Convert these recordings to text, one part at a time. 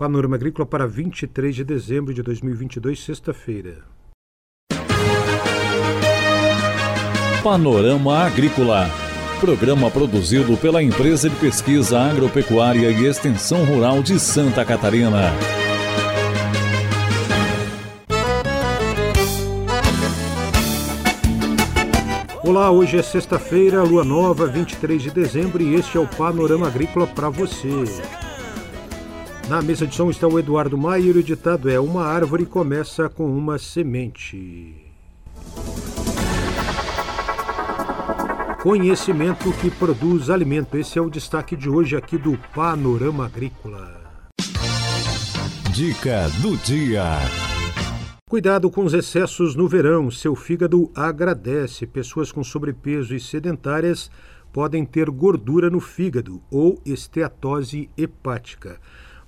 Panorama Agrícola para 23 de dezembro de 2022, sexta-feira. Panorama Agrícola. Programa produzido pela Empresa de Pesquisa Agropecuária e Extensão Rural de Santa Catarina. Olá, hoje é sexta-feira, lua nova, 23 de dezembro, e este é o Panorama Agrícola para você. Na mesa de som está o Eduardo Maier e o ditado é: Uma árvore começa com uma semente. Conhecimento que produz alimento. Esse é o destaque de hoje aqui do Panorama Agrícola. Dica do dia. Cuidado com os excessos no verão. Seu fígado agradece. Pessoas com sobrepeso e sedentárias podem ter gordura no fígado ou esteatose hepática.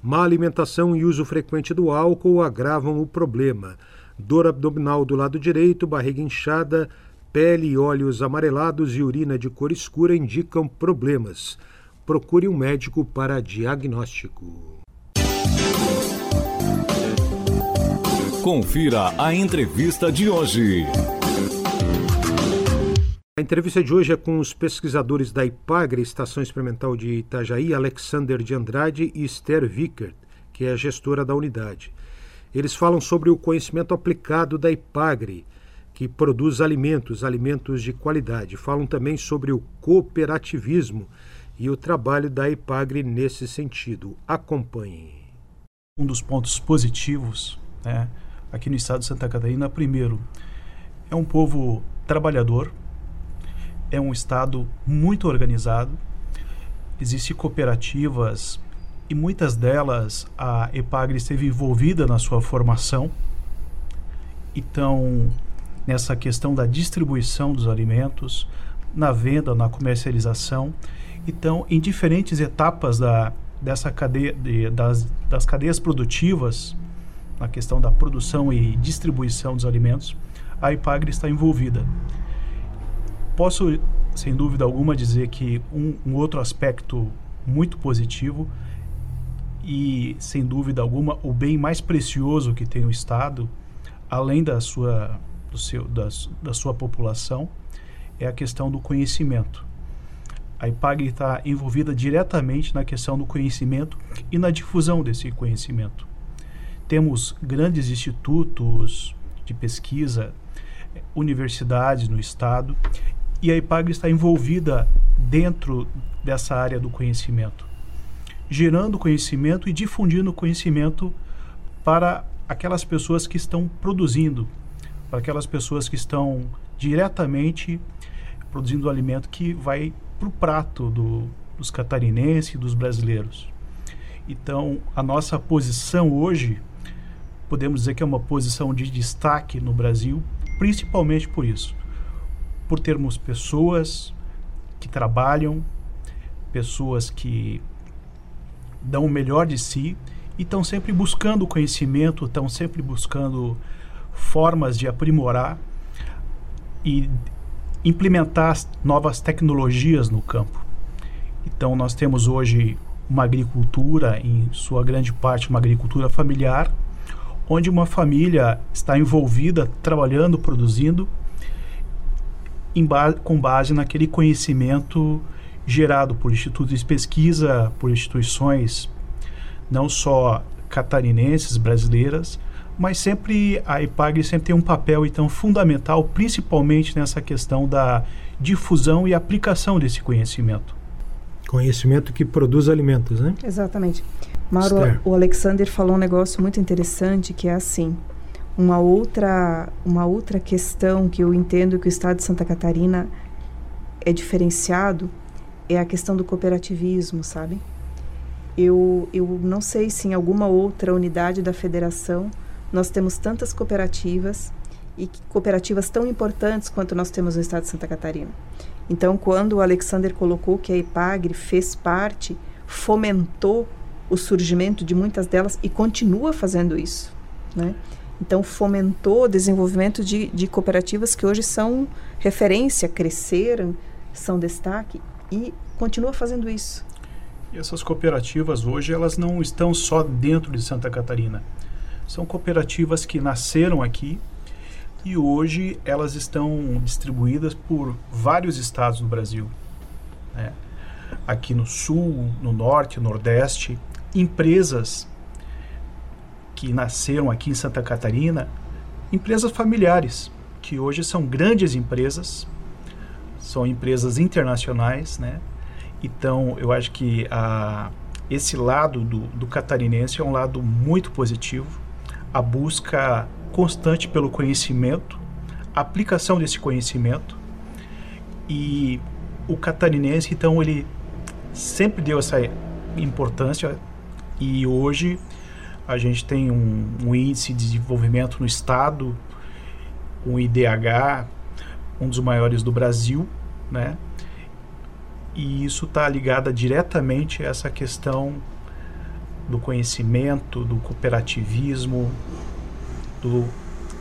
Má alimentação e uso frequente do álcool agravam o problema. Dor abdominal do lado direito, barriga inchada, pele e olhos amarelados e urina de cor escura indicam problemas. Procure um médico para diagnóstico. Confira a entrevista de hoje. A entrevista de hoje é com os pesquisadores da IPAGRE, Estação Experimental de Itajaí, Alexander de Andrade e Esther Vickert, que é a gestora da unidade. Eles falam sobre o conhecimento aplicado da IPAGRE, que produz alimentos, alimentos de qualidade. Falam também sobre o cooperativismo e o trabalho da IPAGRE nesse sentido. Acompanhem. Um dos pontos positivos né, aqui no estado de Santa Catarina, primeiro, é um povo trabalhador, é um estado muito organizado, existem cooperativas e muitas delas a EPAGRE esteve envolvida na sua formação. Então, nessa questão da distribuição dos alimentos, na venda, na comercialização. Então, em diferentes etapas da, dessa cadeia, de, das, das cadeias produtivas, na questão da produção e distribuição dos alimentos, a IPAGRE está envolvida. Posso, sem dúvida alguma, dizer que um, um outro aspecto muito positivo e, sem dúvida alguma, o bem mais precioso que tem o Estado, além da sua, do seu, da, da sua população, é a questão do conhecimento. A IPAG está envolvida diretamente na questão do conhecimento e na difusão desse conhecimento. Temos grandes institutos de pesquisa, universidades no estado, e a IPAG está envolvida dentro dessa área do conhecimento, gerando conhecimento e difundindo conhecimento para aquelas pessoas que estão produzindo, para aquelas pessoas que estão diretamente produzindo o alimento que vai para o prato do, dos catarinenses e dos brasileiros. Então, a nossa posição hoje, podemos dizer que é uma posição de destaque no Brasil, principalmente por isso, por termos pessoas que trabalham, pessoas que dão o melhor de si e estão sempre buscando conhecimento, estão sempre buscando formas de aprimorar e implementar novas tecnologias no campo. Então, nós temos hoje uma agricultura, em sua grande parte, uma agricultura familiar, onde uma família está envolvida, trabalhando, produzindo, ba com base naquele conhecimento gerado por institutos de pesquisa, por instituições não só catarinenses, brasileiras, mas sempre a IPAGRE sempre tem um papel então fundamental, principalmente nessa questão da difusão e aplicação desse conhecimento. Conhecimento que produz alimentos, né? Exatamente. Mauro, Esther. o Alexander falou um negócio muito interessante que é assim, uma outra uma outra questão que eu entendo que o estado de Santa Catarina é diferenciado é a questão do cooperativismo, sabe? Eu, eu não sei se em alguma outra unidade da federação nós temos tantas cooperativas e cooperativas tão importantes quanto nós temos no estado de Santa Catarina. Então, quando o Alexander colocou que a IPAGRE fez parte, fomentou o surgimento de muitas delas e continua fazendo isso, né? Então, fomentou o desenvolvimento de, de cooperativas que hoje são referência, cresceram, são destaque e continua fazendo isso. E essas cooperativas hoje elas não estão só dentro de Santa Catarina. São cooperativas que nasceram aqui e hoje elas estão distribuídas por vários estados do Brasil. Né? Aqui no sul, no norte, no nordeste, empresas que nasceram aqui em Santa Catarina, empresas familiares, que hoje são grandes empresas, são empresas internacionais, né? Então, eu acho que a, esse lado do, do catarinense é um lado muito positivo. A busca constante pelo conhecimento, a aplicação desse conhecimento. E o catarinense, então, ele sempre deu essa importância e hoje a gente tem um, um índice de desenvolvimento no estado, um IDH, um dos maiores do Brasil, né? E isso está ligado diretamente a essa questão do conhecimento, do cooperativismo, do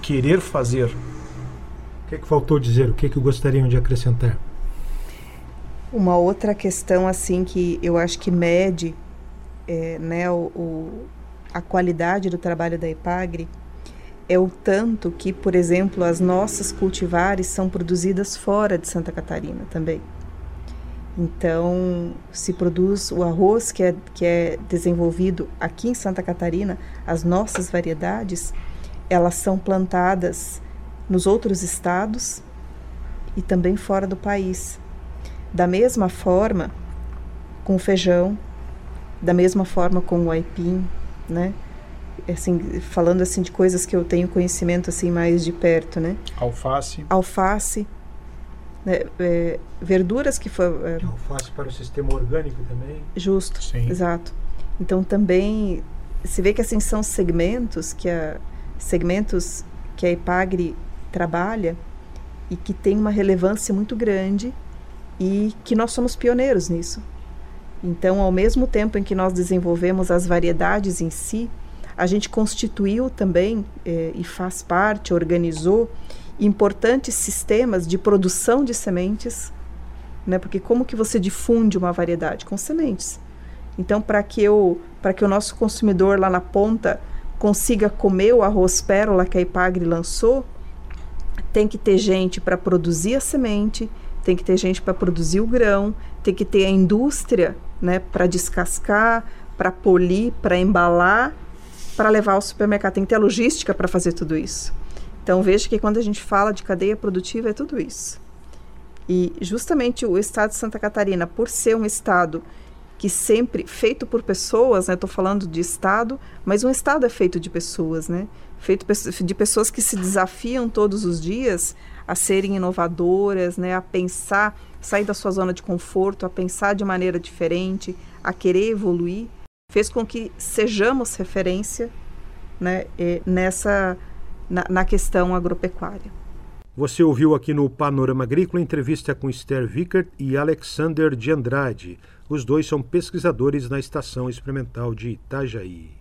querer fazer. O que, é que faltou dizer? O que, é que gostariam de acrescentar? Uma outra questão assim que eu acho que mede é, né, o, o, a qualidade do trabalho da Epagre é o tanto que, por exemplo, as nossas cultivares são produzidas fora de Santa Catarina também. Então, se produz o arroz que é, que é desenvolvido aqui em Santa Catarina, as nossas variedades, elas são plantadas nos outros estados e também fora do país. Da mesma forma com o feijão, da mesma forma com o aipim, né? Assim, falando assim de coisas que eu tenho conhecimento assim mais de perto, né? Alface. Alface. Né? É, verduras que foi é, alface para o sistema orgânico também. Justo. Sim. Exato. Então também se vê que assim são segmentos que a segmentos que a Ipagre trabalha e que tem uma relevância muito grande e que nós somos pioneiros nisso. Então, ao mesmo tempo em que nós desenvolvemos as variedades em si, a gente constituiu também eh, e faz parte, organizou importantes sistemas de produção de sementes, né? Porque como que você difunde uma variedade com sementes? Então, para que eu, para que o nosso consumidor lá na ponta consiga comer o arroz pérola que a Ipagre lançou, tem que ter gente para produzir a semente, tem que ter gente para produzir o grão, tem que ter a indústria, né, para descascar, para polir, para embalar, para levar ao supermercado. Tem que ter a logística para fazer tudo isso. Então veja que quando a gente fala de cadeia produtiva é tudo isso. E justamente o estado de Santa Catarina, por ser um estado que sempre feito por pessoas, né? Estou falando de estado, mas um estado é feito de pessoas, né? Feito de pessoas que se desafiam todos os dias a serem inovadoras, né? A pensar, sair da sua zona de conforto, a pensar de maneira diferente, a querer evoluir, fez com que sejamos referência, né? nessa na, na questão agropecuária. Você ouviu aqui no Panorama Agrícola entrevista com Esther Vickert e Alexander de Andrade. Os dois são pesquisadores na Estação Experimental de Itajaí.